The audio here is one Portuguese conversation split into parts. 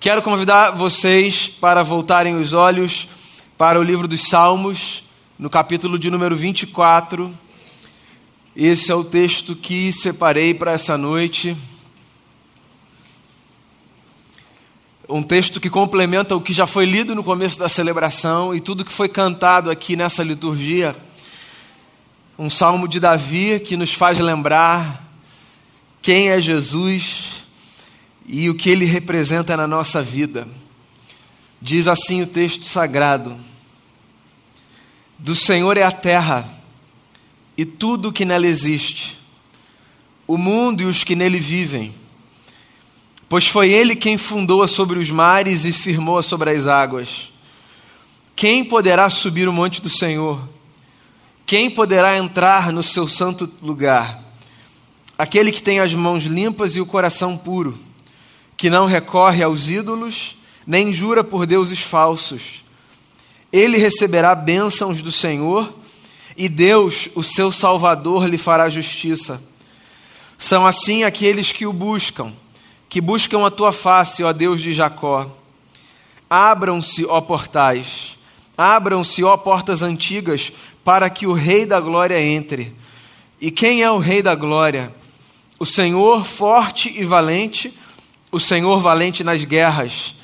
Quero convidar vocês para voltarem os olhos para o livro dos Salmos, no capítulo de número 24. Esse é o texto que separei para essa noite. Um texto que complementa o que já foi lido no começo da celebração e tudo que foi cantado aqui nessa liturgia. Um salmo de Davi que nos faz lembrar quem é Jesus e o que ele representa na nossa vida. Diz assim o texto sagrado: Do Senhor é a terra e tudo o que nela existe, o mundo e os que nele vivem. Pois foi ele quem fundou-a sobre os mares e firmou-a sobre as águas. Quem poderá subir o monte do Senhor? Quem poderá entrar no seu santo lugar? Aquele que tem as mãos limpas e o coração puro que não recorre aos ídolos, nem jura por deuses falsos. Ele receberá bênçãos do Senhor, e Deus, o seu Salvador, lhe fará justiça. São assim aqueles que o buscam, que buscam a tua face, ó Deus de Jacó. Abram-se, ó portais, abram-se, ó portas antigas, para que o Rei da Glória entre. E quem é o Rei da Glória? O Senhor forte e valente, o Senhor valente nas guerras.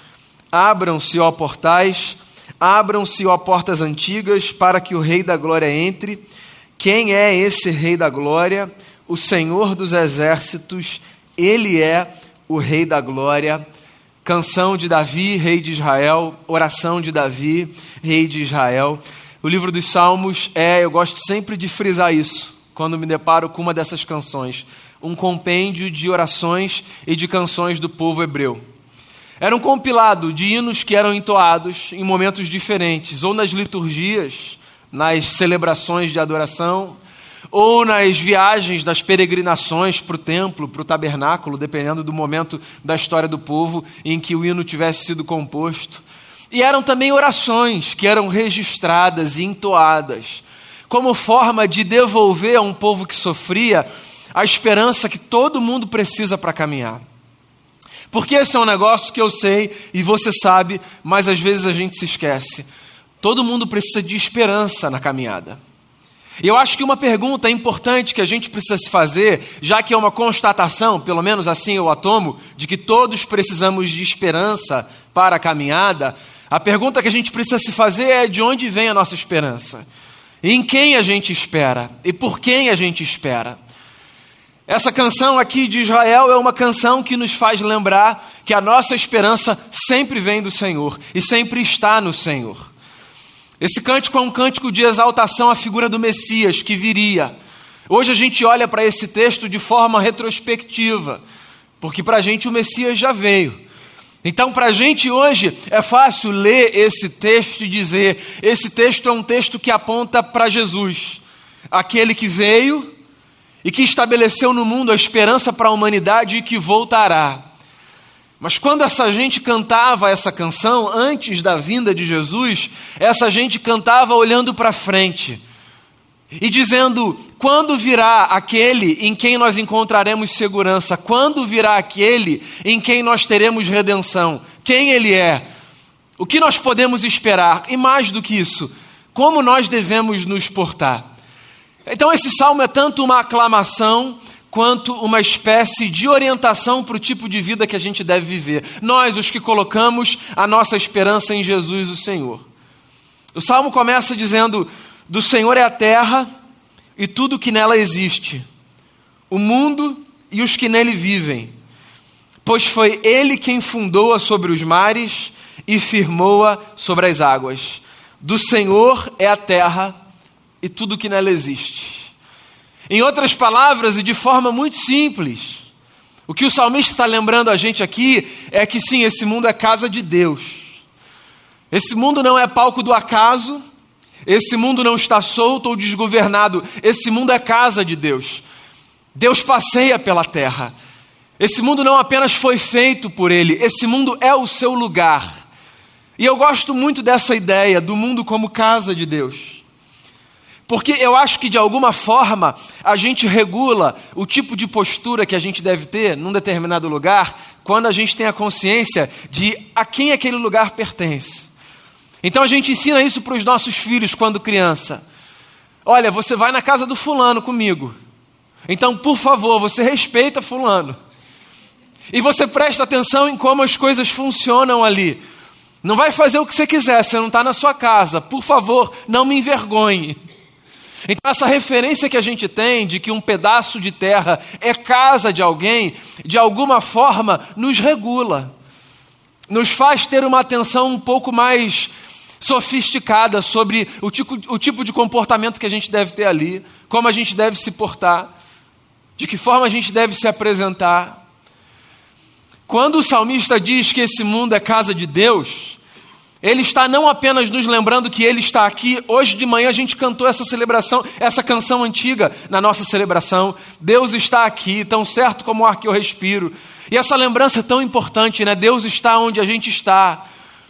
Abram-se, ó portais, abram-se, ó portas antigas, para que o Rei da Glória entre. Quem é esse Rei da Glória? O Senhor dos Exércitos, ele é o Rei da Glória. Canção de Davi, Rei de Israel, oração de Davi, Rei de Israel. O livro dos Salmos é, eu gosto sempre de frisar isso, quando me deparo com uma dessas canções um compêndio de orações e de canções do povo hebreu. Era um compilado de hinos que eram entoados em momentos diferentes, ou nas liturgias, nas celebrações de adoração, ou nas viagens, das peregrinações para o templo, para o tabernáculo, dependendo do momento da história do povo em que o hino tivesse sido composto. E eram também orações que eram registradas e entoadas, como forma de devolver a um povo que sofria a esperança que todo mundo precisa para caminhar. Porque esse é um negócio que eu sei e você sabe, mas às vezes a gente se esquece. Todo mundo precisa de esperança na caminhada. E eu acho que uma pergunta importante que a gente precisa se fazer, já que é uma constatação, pelo menos assim eu a tomo, de que todos precisamos de esperança para a caminhada, a pergunta que a gente precisa se fazer é de onde vem a nossa esperança? Em quem a gente espera? E por quem a gente espera? Essa canção aqui de Israel é uma canção que nos faz lembrar que a nossa esperança sempre vem do Senhor e sempre está no Senhor. Esse cântico é um cântico de exaltação à figura do Messias que viria. Hoje a gente olha para esse texto de forma retrospectiva, porque para a gente o Messias já veio. Então, para a gente hoje é fácil ler esse texto e dizer: esse texto é um texto que aponta para Jesus, aquele que veio e que estabeleceu no mundo a esperança para a humanidade e que voltará. Mas quando essa gente cantava essa canção, antes da vinda de Jesus, essa gente cantava olhando para frente e dizendo: quando virá aquele em quem nós encontraremos segurança? Quando virá aquele em quem nós teremos redenção? Quem ele é? O que nós podemos esperar? E mais do que isso, como nós devemos nos portar? Então, esse salmo é tanto uma aclamação quanto uma espécie de orientação para o tipo de vida que a gente deve viver. Nós, os que colocamos a nossa esperança em Jesus, o Senhor. O salmo começa dizendo: Do Senhor é a terra e tudo que nela existe, o mundo e os que nele vivem, pois foi Ele quem fundou-a sobre os mares e firmou-a sobre as águas. Do Senhor é a terra e tudo que nela existe. Em outras palavras, e de forma muito simples, o que o salmista está lembrando a gente aqui é que sim, esse mundo é casa de Deus. Esse mundo não é palco do acaso, esse mundo não está solto ou desgovernado, esse mundo é casa de Deus. Deus passeia pela terra. Esse mundo não apenas foi feito por Ele, esse mundo é o seu lugar. E eu gosto muito dessa ideia do mundo como casa de Deus. Porque eu acho que de alguma forma a gente regula o tipo de postura que a gente deve ter num determinado lugar quando a gente tem a consciência de a quem aquele lugar pertence. Então a gente ensina isso para os nossos filhos quando criança. Olha, você vai na casa do fulano comigo. Então, por favor, você respeita fulano. E você presta atenção em como as coisas funcionam ali. Não vai fazer o que você quiser, você não está na sua casa. Por favor, não me envergonhe. Então, essa referência que a gente tem de que um pedaço de terra é casa de alguém, de alguma forma nos regula, nos faz ter uma atenção um pouco mais sofisticada sobre o tipo, o tipo de comportamento que a gente deve ter ali, como a gente deve se portar, de que forma a gente deve se apresentar. Quando o salmista diz que esse mundo é casa de Deus, ele está não apenas nos lembrando que Ele está aqui. Hoje de manhã a gente cantou essa celebração, essa canção antiga na nossa celebração. Deus está aqui, tão certo como o ar que eu respiro. E essa lembrança é tão importante, né? Deus está onde a gente está.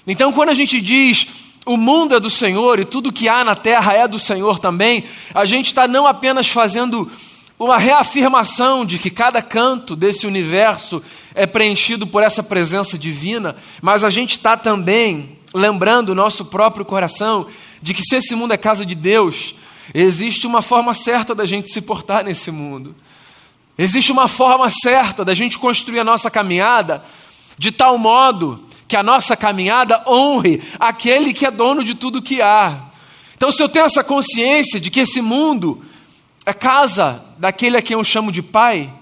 Então, quando a gente diz o mundo é do Senhor e tudo que há na terra é do Senhor também, a gente está não apenas fazendo uma reafirmação de que cada canto desse universo é preenchido por essa presença divina, mas a gente está também lembrando o nosso próprio coração de que se esse mundo é casa de Deus, existe uma forma certa da gente se portar nesse mundo. Existe uma forma certa da gente construir a nossa caminhada de tal modo que a nossa caminhada honre aquele que é dono de tudo que há. Então, se eu tenho essa consciência de que esse mundo é casa daquele a quem eu chamo de pai,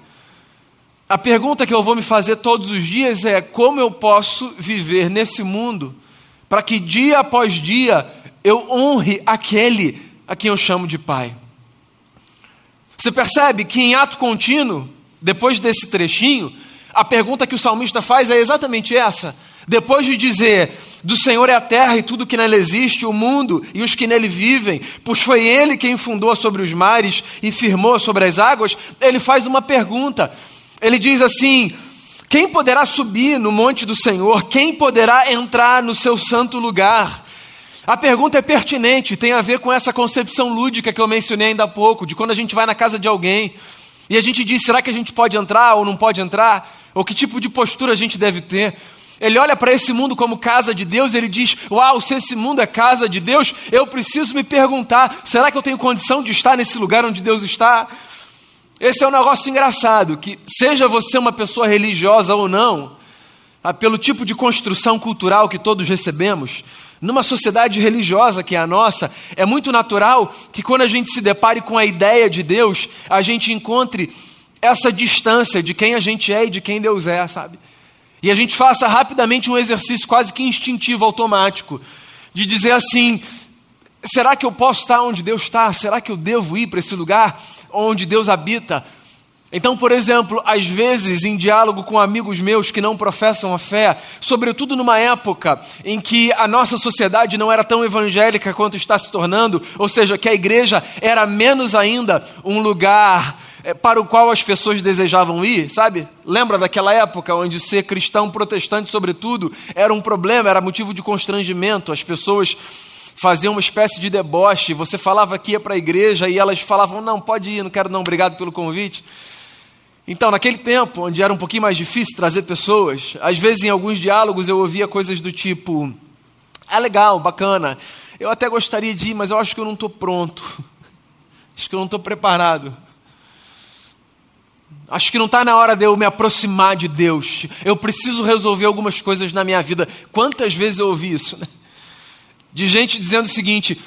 a pergunta que eu vou me fazer todos os dias é: como eu posso viver nesse mundo para que dia após dia eu honre aquele a quem eu chamo de Pai. Você percebe que em ato contínuo, depois desse trechinho, a pergunta que o salmista faz é exatamente essa. Depois de dizer, do Senhor é a terra e tudo que nela existe, o mundo e os que nele vivem, pois foi Ele quem fundou sobre os mares e firmou sobre as águas, ele faz uma pergunta. Ele diz assim: quem poderá subir no monte do Senhor? Quem poderá entrar no seu santo lugar? A pergunta é pertinente, tem a ver com essa concepção lúdica que eu mencionei ainda há pouco, de quando a gente vai na casa de alguém e a gente diz: será que a gente pode entrar ou não pode entrar? Ou que tipo de postura a gente deve ter? Ele olha para esse mundo como casa de Deus, ele diz: Uau, se esse mundo é casa de Deus, eu preciso me perguntar: será que eu tenho condição de estar nesse lugar onde Deus está? Esse é um negócio engraçado, que seja você uma pessoa religiosa ou não, ah, pelo tipo de construção cultural que todos recebemos, numa sociedade religiosa que é a nossa, é muito natural que quando a gente se depare com a ideia de Deus, a gente encontre essa distância de quem a gente é e de quem Deus é, sabe? E a gente faça rapidamente um exercício quase que instintivo, automático, de dizer assim: será que eu posso estar onde Deus está? Será que eu devo ir para esse lugar? Onde Deus habita. Então, por exemplo, às vezes em diálogo com amigos meus que não professam a fé, sobretudo numa época em que a nossa sociedade não era tão evangélica quanto está se tornando, ou seja, que a igreja era menos ainda um lugar eh, para o qual as pessoas desejavam ir, sabe? Lembra daquela época onde ser cristão protestante, sobretudo, era um problema, era motivo de constrangimento, as pessoas faziam uma espécie de deboche. Você falava que ia para a igreja e elas falavam: não, pode ir, não quero não, obrigado pelo convite. Então, naquele tempo, onde era um pouquinho mais difícil trazer pessoas, às vezes em alguns diálogos eu ouvia coisas do tipo: ah, legal, bacana, eu até gostaria de ir, mas eu acho que eu não estou pronto, acho que eu não estou preparado. Acho que não está na hora de eu me aproximar de Deus. Eu preciso resolver algumas coisas na minha vida. Quantas vezes eu ouvi isso? Né? De gente dizendo o seguinte: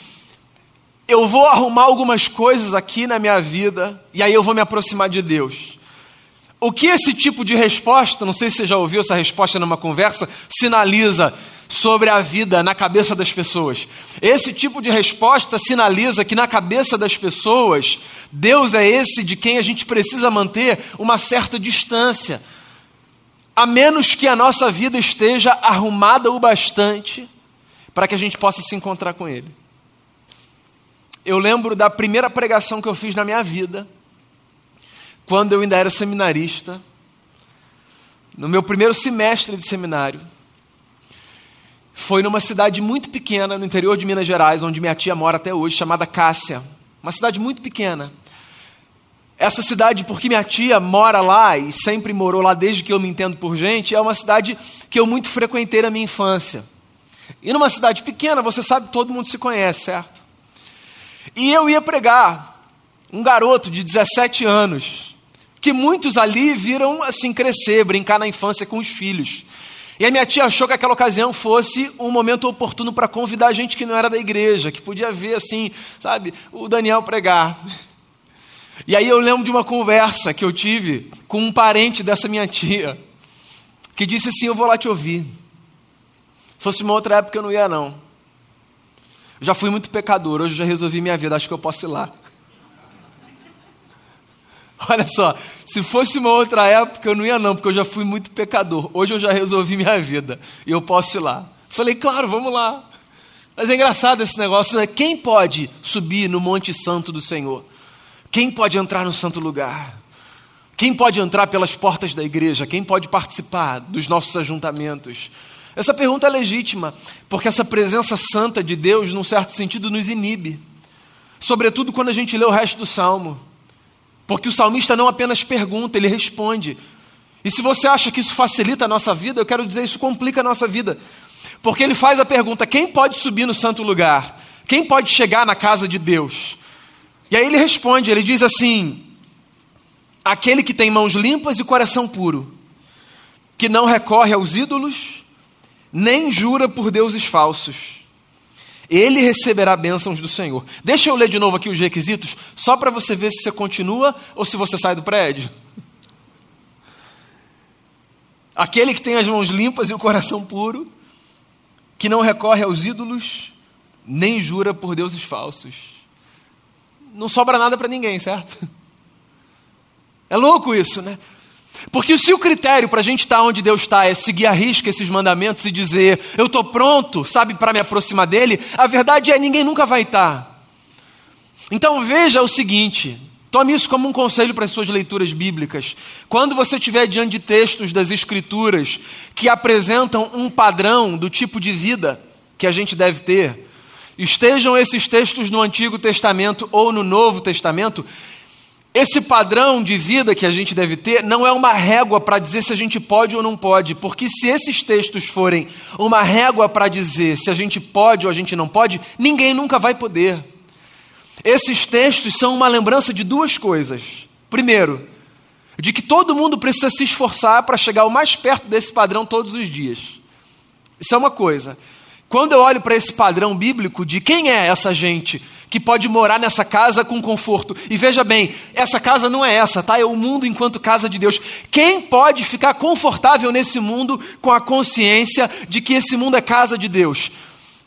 eu vou arrumar algumas coisas aqui na minha vida e aí eu vou me aproximar de Deus. O que esse tipo de resposta, não sei se você já ouviu essa resposta numa conversa, sinaliza sobre a vida na cabeça das pessoas. Esse tipo de resposta sinaliza que na cabeça das pessoas, Deus é esse de quem a gente precisa manter uma certa distância. A menos que a nossa vida esteja arrumada o bastante para que a gente possa se encontrar com Ele. Eu lembro da primeira pregação que eu fiz na minha vida, quando eu ainda era seminarista, no meu primeiro semestre de seminário. Foi numa cidade muito pequena no interior de Minas Gerais, onde minha tia mora até hoje, chamada Cássia, uma cidade muito pequena. Essa cidade, porque minha tia mora lá e sempre morou lá desde que eu me entendo por gente, é uma cidade que eu muito frequentei na minha infância. E numa cidade pequena, você sabe, todo mundo se conhece, certo? E eu ia pregar, um garoto de 17 anos, que muitos ali viram assim crescer, brincar na infância com os filhos. E a minha tia achou que aquela ocasião fosse um momento oportuno para convidar gente que não era da igreja, que podia ver assim, sabe, o Daniel pregar. E aí eu lembro de uma conversa que eu tive com um parente dessa minha tia, que disse assim: Eu vou lá te ouvir. Se fosse uma outra época eu não ia, não. Eu já fui muito pecador, hoje eu já resolvi minha vida, acho que eu posso ir lá. Olha só, se fosse uma outra época eu não ia, não, porque eu já fui muito pecador. Hoje eu já resolvi minha vida e eu posso ir lá. Falei, claro, vamos lá. Mas é engraçado esse negócio, né? Quem pode subir no Monte Santo do Senhor? Quem pode entrar no santo lugar? Quem pode entrar pelas portas da igreja? Quem pode participar dos nossos ajuntamentos? Essa pergunta é legítima, porque essa presença santa de Deus, num certo sentido, nos inibe. Sobretudo quando a gente lê o resto do salmo. Porque o salmista não apenas pergunta, ele responde. E se você acha que isso facilita a nossa vida, eu quero dizer, isso complica a nossa vida. Porque ele faz a pergunta: quem pode subir no santo lugar? Quem pode chegar na casa de Deus? E aí ele responde: ele diz assim: aquele que tem mãos limpas e coração puro, que não recorre aos ídolos, nem jura por deuses falsos ele receberá bênçãos do Senhor. Deixa eu ler de novo aqui os requisitos, só para você ver se você continua ou se você sai do prédio. Aquele que tem as mãos limpas e o coração puro, que não recorre aos ídolos, nem jura por deuses falsos. Não sobra nada para ninguém, certo? É louco isso, né? Porque se o critério para a gente estar tá onde Deus está é seguir a risca esses mandamentos e dizer, eu estou pronto, sabe, para me aproximar dele, a verdade é ninguém nunca vai estar. Tá. Então veja o seguinte, tome isso como um conselho para as suas leituras bíblicas. Quando você estiver diante de textos das Escrituras que apresentam um padrão do tipo de vida que a gente deve ter, estejam esses textos no Antigo Testamento ou no Novo Testamento, esse padrão de vida que a gente deve ter não é uma régua para dizer se a gente pode ou não pode, porque se esses textos forem uma régua para dizer se a gente pode ou a gente não pode, ninguém nunca vai poder. Esses textos são uma lembrança de duas coisas. Primeiro, de que todo mundo precisa se esforçar para chegar o mais perto desse padrão todos os dias. Isso é uma coisa. Quando eu olho para esse padrão bíblico de quem é essa gente que pode morar nessa casa com conforto. E veja bem, essa casa não é essa, tá? É o mundo enquanto casa de Deus. Quem pode ficar confortável nesse mundo com a consciência de que esse mundo é casa de Deus?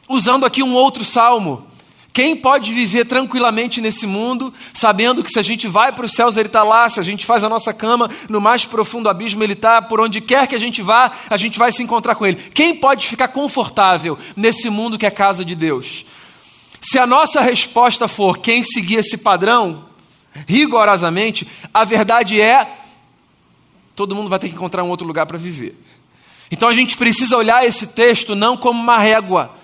Usando aqui um outro salmo. Quem pode viver tranquilamente nesse mundo, sabendo que se a gente vai para os céus, Ele está lá, se a gente faz a nossa cama no mais profundo abismo, Ele está, por onde quer que a gente vá, a gente vai se encontrar com Ele. Quem pode ficar confortável nesse mundo que é casa de Deus? Se a nossa resposta for quem seguir esse padrão, rigorosamente, a verdade é todo mundo vai ter que encontrar um outro lugar para viver. Então a gente precisa olhar esse texto não como uma régua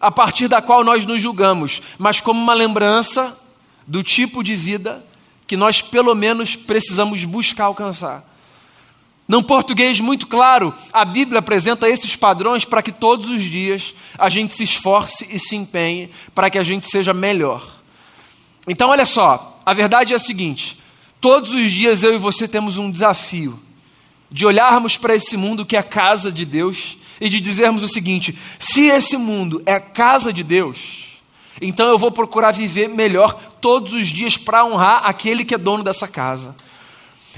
a partir da qual nós nos julgamos, mas como uma lembrança do tipo de vida que nós pelo menos precisamos buscar alcançar. Num português muito claro, a Bíblia apresenta esses padrões para que todos os dias a gente se esforce e se empenhe para que a gente seja melhor. Então, olha só, a verdade é a seguinte: todos os dias eu e você temos um desafio de olharmos para esse mundo que é casa de Deus e de dizermos o seguinte: se esse mundo é casa de Deus, então eu vou procurar viver melhor todos os dias para honrar aquele que é dono dessa casa.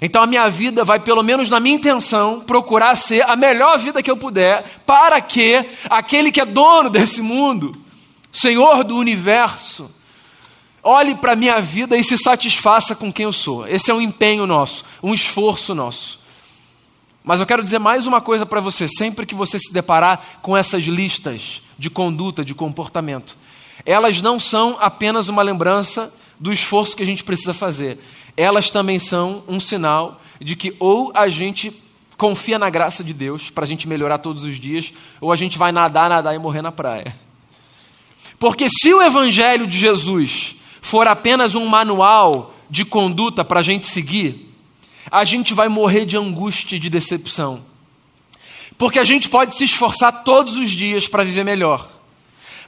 Então a minha vida vai, pelo menos na minha intenção, procurar ser a melhor vida que eu puder, para que aquele que é dono desse mundo, Senhor do universo, olhe para a minha vida e se satisfaça com quem eu sou. Esse é um empenho nosso, um esforço nosso. Mas eu quero dizer mais uma coisa para você: sempre que você se deparar com essas listas de conduta, de comportamento, elas não são apenas uma lembrança do esforço que a gente precisa fazer elas também são um sinal de que ou a gente confia na graça de Deus para a gente melhorar todos os dias, ou a gente vai nadar, nadar e morrer na praia. Porque se o Evangelho de Jesus for apenas um manual de conduta para a gente seguir, a gente vai morrer de angústia e de decepção. Porque a gente pode se esforçar todos os dias para viver melhor,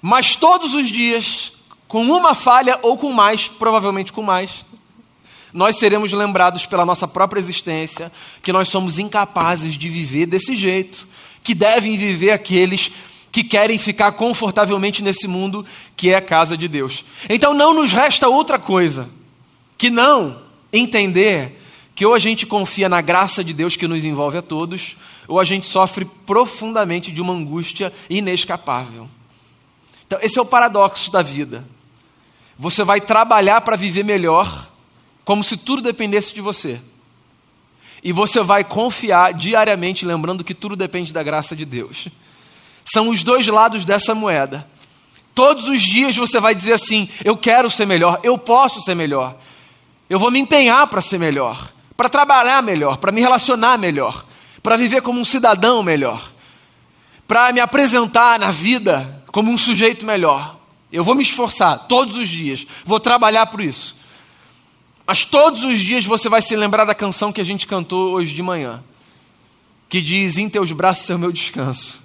mas todos os dias, com uma falha ou com mais, provavelmente com mais, nós seremos lembrados pela nossa própria existência que nós somos incapazes de viver desse jeito, que devem viver aqueles que querem ficar confortavelmente nesse mundo que é a casa de Deus. Então não nos resta outra coisa que não entender que ou a gente confia na graça de Deus que nos envolve a todos, ou a gente sofre profundamente de uma angústia inescapável. Então, esse é o paradoxo da vida. Você vai trabalhar para viver melhor, como se tudo dependesse de você. E você vai confiar diariamente, lembrando que tudo depende da graça de Deus. São os dois lados dessa moeda. Todos os dias você vai dizer assim: eu quero ser melhor, eu posso ser melhor, eu vou me empenhar para ser melhor, para trabalhar melhor, para me relacionar melhor, para viver como um cidadão melhor, para me apresentar na vida como um sujeito melhor. Eu vou me esforçar todos os dias, vou trabalhar por isso. Mas todos os dias você vai se lembrar da canção que a gente cantou hoje de manhã, que diz: Em teus braços é o meu descanso.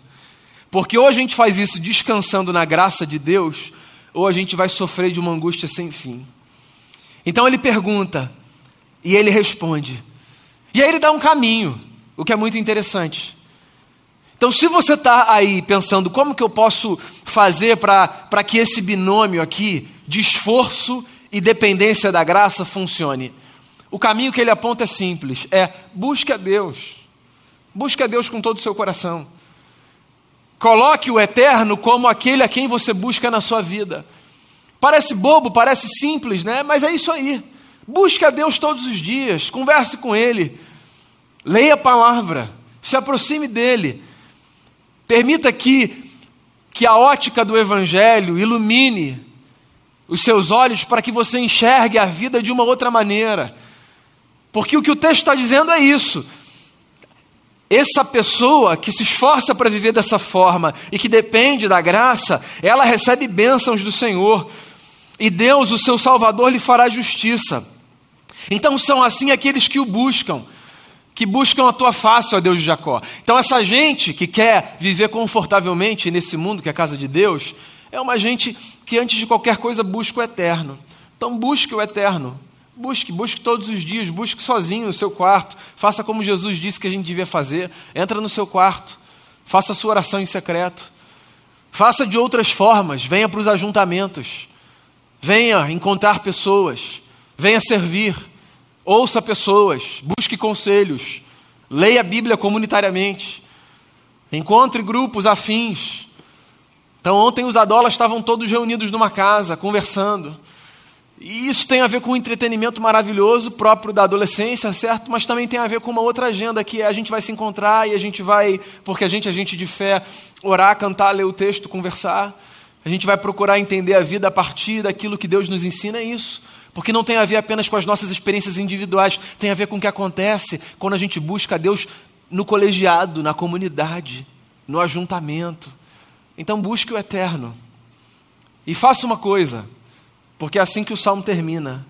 Porque ou a gente faz isso descansando na graça de Deus, ou a gente vai sofrer de uma angústia sem fim. Então ele pergunta, e ele responde. E aí ele dá um caminho, o que é muito interessante. Então, se você está aí pensando como que eu posso fazer para que esse binômio aqui de esforço e dependência da graça funcione? O caminho que ele aponta é simples: é busque a Deus. Busque a Deus com todo o seu coração. Coloque o eterno como aquele a quem você busca na sua vida. Parece bobo, parece simples, né? Mas é isso aí. Busque a Deus todos os dias, converse com Ele, leia a palavra, se aproxime dEle. Permita que, que a ótica do Evangelho ilumine os seus olhos para que você enxergue a vida de uma outra maneira. Porque o que o texto está dizendo é isso. Essa pessoa que se esforça para viver dessa forma e que depende da graça, ela recebe bênçãos do Senhor. E Deus, o seu Salvador, lhe fará justiça. Então são assim aqueles que o buscam, que buscam a tua face, ó Deus de Jacó. Então essa gente que quer viver confortavelmente nesse mundo que é a casa de Deus, é uma gente que antes de qualquer coisa busca o eterno. Então busque o eterno. Busque, busque todos os dias, busque sozinho no seu quarto. Faça como Jesus disse que a gente devia fazer. Entra no seu quarto. Faça a sua oração em secreto. Faça de outras formas. Venha para os ajuntamentos. Venha encontrar pessoas. Venha servir. Ouça pessoas. Busque conselhos. Leia a Bíblia comunitariamente. Encontre grupos afins. Então, ontem os adolas estavam todos reunidos numa casa, conversando. E isso tem a ver com um entretenimento maravilhoso próprio da adolescência, certo? Mas também tem a ver com uma outra agenda que é a gente vai se encontrar e a gente vai, porque a gente é gente de fé, orar, cantar, ler o texto, conversar. A gente vai procurar entender a vida a partir daquilo que Deus nos ensina, é isso. Porque não tem a ver apenas com as nossas experiências individuais, tem a ver com o que acontece quando a gente busca Deus no colegiado, na comunidade, no ajuntamento. Então busque o eterno. E faça uma coisa, porque é assim que o salmo termina.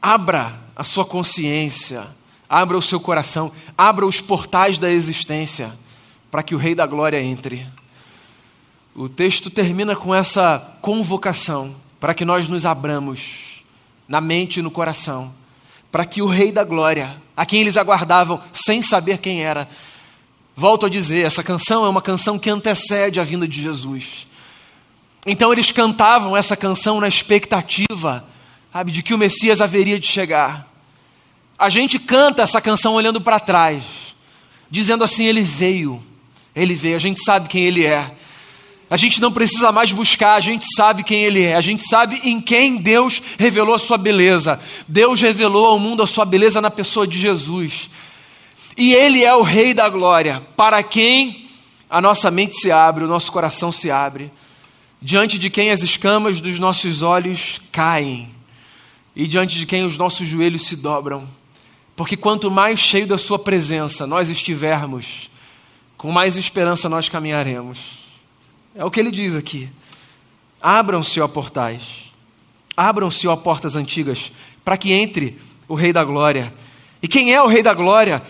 Abra a sua consciência, abra o seu coração, abra os portais da existência, para que o Rei da Glória entre. O texto termina com essa convocação para que nós nos abramos na mente e no coração, para que o Rei da Glória, a quem eles aguardavam sem saber quem era, Volto a dizer, essa canção é uma canção que antecede a vinda de Jesus. Então eles cantavam essa canção na expectativa, sabe, de que o Messias haveria de chegar. A gente canta essa canção olhando para trás, dizendo assim: Ele veio, Ele veio, a gente sabe quem Ele é. A gente não precisa mais buscar, a gente sabe quem Ele é, a gente sabe em quem Deus revelou a sua beleza. Deus revelou ao mundo a sua beleza na pessoa de Jesus. E Ele é o Rei da glória, para quem a nossa mente se abre, o nosso coração se abre, diante de quem as escamas dos nossos olhos caem, e diante de quem os nossos joelhos se dobram. Porque quanto mais cheio da Sua presença nós estivermos, com mais esperança nós caminharemos. É o que ele diz aqui. Abram-se, ó portais. Abram-se, ó portas antigas, para que entre o Rei da Glória. E quem é o Rei da Glória?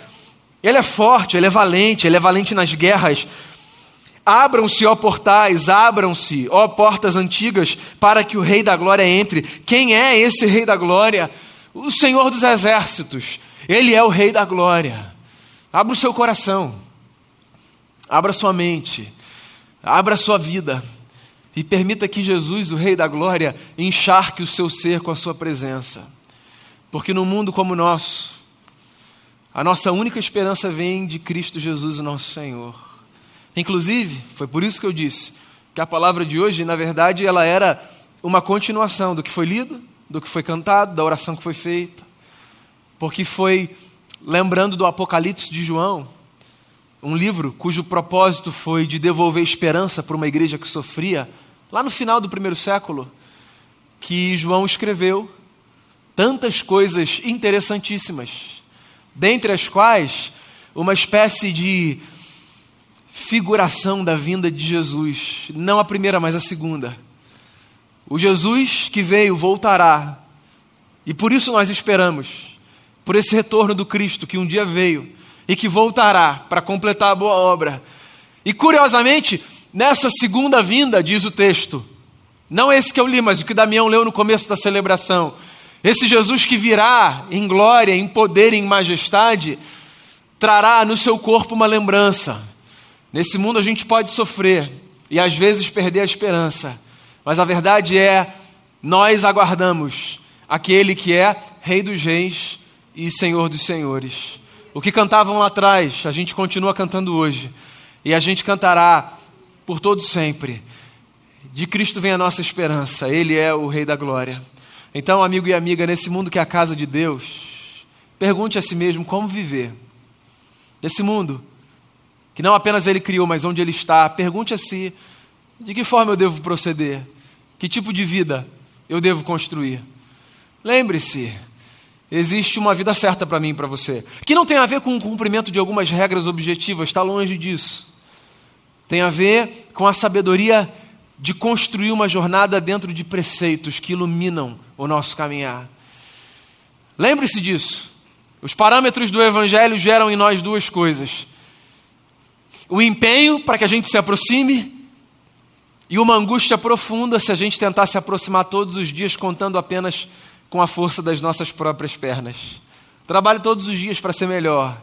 Ele é forte, ele é valente, ele é valente nas guerras. Abram-se, ó portais, abram-se, ó portas antigas, para que o Rei da Glória entre. Quem é esse Rei da Glória? O Senhor dos Exércitos. Ele é o Rei da Glória. Abra o seu coração, abra sua mente, abra sua vida e permita que Jesus, o Rei da Glória, encharque o seu ser com a sua presença. Porque no mundo como o nosso, a nossa única esperança vem de Cristo Jesus, o nosso Senhor. Inclusive, foi por isso que eu disse que a palavra de hoje, na verdade, ela era uma continuação do que foi lido, do que foi cantado, da oração que foi feita. Porque foi lembrando do Apocalipse de João, um livro cujo propósito foi de devolver esperança para uma igreja que sofria, lá no final do primeiro século, que João escreveu tantas coisas interessantíssimas, dentre as quais uma espécie de figuração da vinda de Jesus, não a primeira, mas a segunda. O Jesus que veio voltará, e por isso nós esperamos, por esse retorno do Cristo que um dia veio e que voltará para completar a boa obra. E curiosamente, nessa segunda vinda, diz o texto, não esse que eu li, mas o que Damião leu no começo da celebração, esse Jesus que virá em glória, em poder, em majestade, trará no seu corpo uma lembrança Nesse mundo a gente pode sofrer e às vezes perder a esperança, mas a verdade é, nós aguardamos aquele que é Rei dos Reis e Senhor dos Senhores. O que cantavam lá atrás, a gente continua cantando hoje, e a gente cantará por todo sempre. De Cristo vem a nossa esperança, Ele é o Rei da Glória. Então, amigo e amiga, nesse mundo que é a casa de Deus, pergunte a si mesmo como viver. Nesse mundo que não apenas ele criou, mas onde ele está. Pergunte a si: de que forma eu devo proceder? Que tipo de vida eu devo construir? Lembre-se, existe uma vida certa para mim e para você, que não tem a ver com o cumprimento de algumas regras objetivas, está longe disso. Tem a ver com a sabedoria de construir uma jornada dentro de preceitos que iluminam o nosso caminhar. Lembre-se disso. Os parâmetros do Evangelho geram em nós duas coisas: o empenho para que a gente se aproxime e uma angústia profunda se a gente tentar se aproximar todos os dias contando apenas com a força das nossas próprias pernas. Trabalhe todos os dias para ser melhor,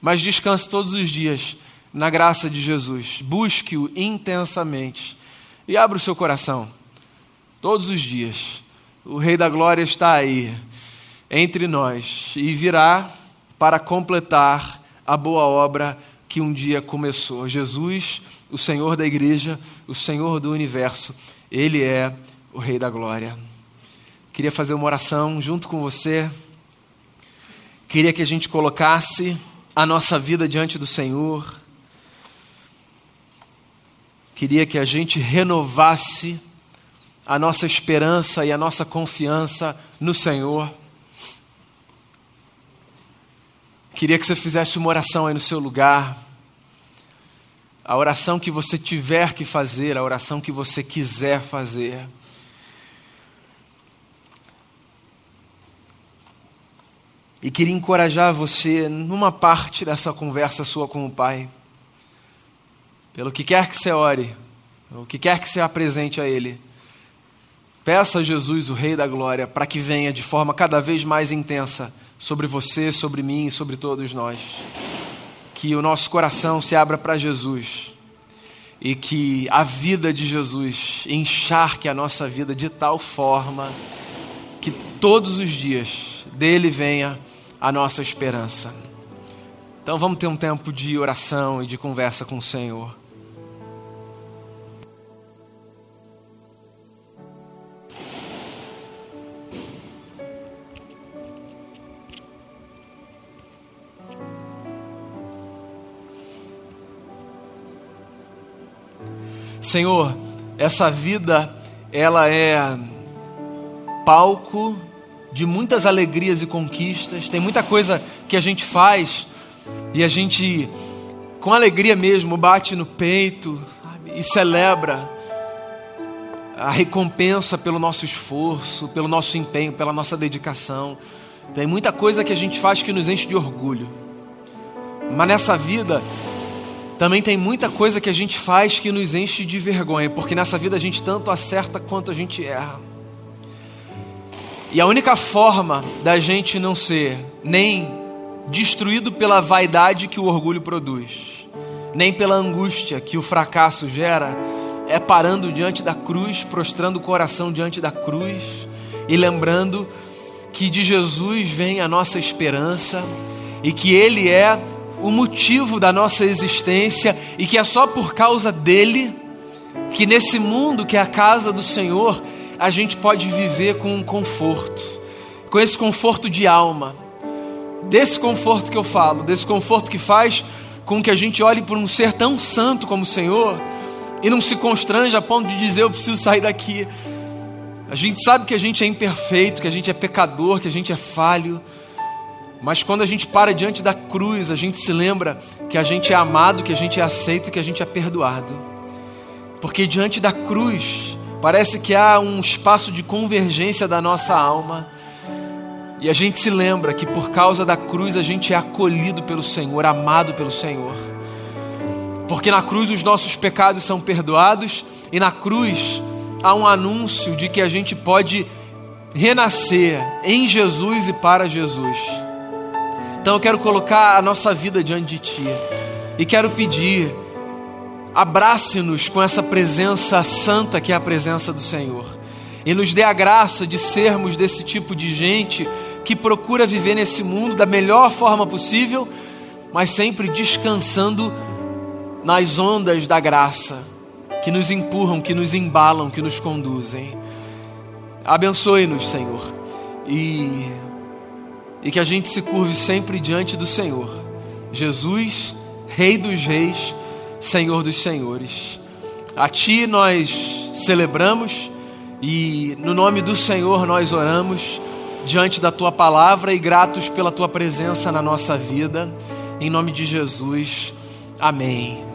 mas descanse todos os dias na graça de Jesus. Busque-o intensamente e abra o seu coração todos os dias. O Rei da Glória está aí entre nós e virá para completar a boa obra que um dia começou. Jesus, o Senhor da igreja, o Senhor do universo, Ele é o Rei da glória. Queria fazer uma oração junto com você. Queria que a gente colocasse a nossa vida diante do Senhor. Queria que a gente renovasse a nossa esperança e a nossa confiança no Senhor. Queria que você fizesse uma oração aí no seu lugar. A oração que você tiver que fazer, a oração que você quiser fazer. E queria encorajar você numa parte dessa conversa sua com o Pai. Pelo que quer que você ore, o que quer que você apresente a Ele. Peça a Jesus, o Rei da Glória, para que venha de forma cada vez mais intensa sobre você, sobre mim e sobre todos nós. Que o nosso coração se abra para Jesus e que a vida de Jesus encharque a nossa vida de tal forma que todos os dias dele venha a nossa esperança. Então vamos ter um tempo de oração e de conversa com o Senhor. Senhor, essa vida ela é palco de muitas alegrias e conquistas. Tem muita coisa que a gente faz e a gente com alegria mesmo bate no peito e celebra. a recompensa pelo nosso esforço, pelo nosso empenho, pela nossa dedicação. Tem muita coisa que a gente faz que nos enche de orgulho. Mas nessa vida também tem muita coisa que a gente faz que nos enche de vergonha, porque nessa vida a gente tanto acerta quanto a gente erra. E a única forma da gente não ser nem destruído pela vaidade que o orgulho produz, nem pela angústia que o fracasso gera, é parando diante da cruz, prostrando o coração diante da cruz e lembrando que de Jesus vem a nossa esperança e que Ele é o motivo da nossa existência e que é só por causa dele que nesse mundo que é a casa do Senhor a gente pode viver com um conforto, com esse conforto de alma, desse conforto que eu falo, desse conforto que faz com que a gente olhe por um ser tão santo como o Senhor e não se constrange a ponto de dizer eu preciso sair daqui. A gente sabe que a gente é imperfeito, que a gente é pecador, que a gente é falho. Mas quando a gente para diante da cruz, a gente se lembra que a gente é amado, que a gente é aceito e que a gente é perdoado. Porque diante da cruz, parece que há um espaço de convergência da nossa alma. E a gente se lembra que por causa da cruz a gente é acolhido pelo Senhor, amado pelo Senhor. Porque na cruz os nossos pecados são perdoados e na cruz há um anúncio de que a gente pode renascer em Jesus e para Jesus. Então eu quero colocar a nossa vida diante de Ti e quero pedir, abrace-nos com essa presença santa que é a presença do Senhor e nos dê a graça de sermos desse tipo de gente que procura viver nesse mundo da melhor forma possível, mas sempre descansando nas ondas da graça que nos empurram, que nos embalam, que nos conduzem. Abençoe-nos, Senhor, e e que a gente se curve sempre diante do Senhor. Jesus, Rei dos Reis, Senhor dos Senhores. A Ti nós celebramos e no nome do Senhor nós oramos diante da Tua palavra e gratos pela Tua presença na nossa vida. Em nome de Jesus, amém.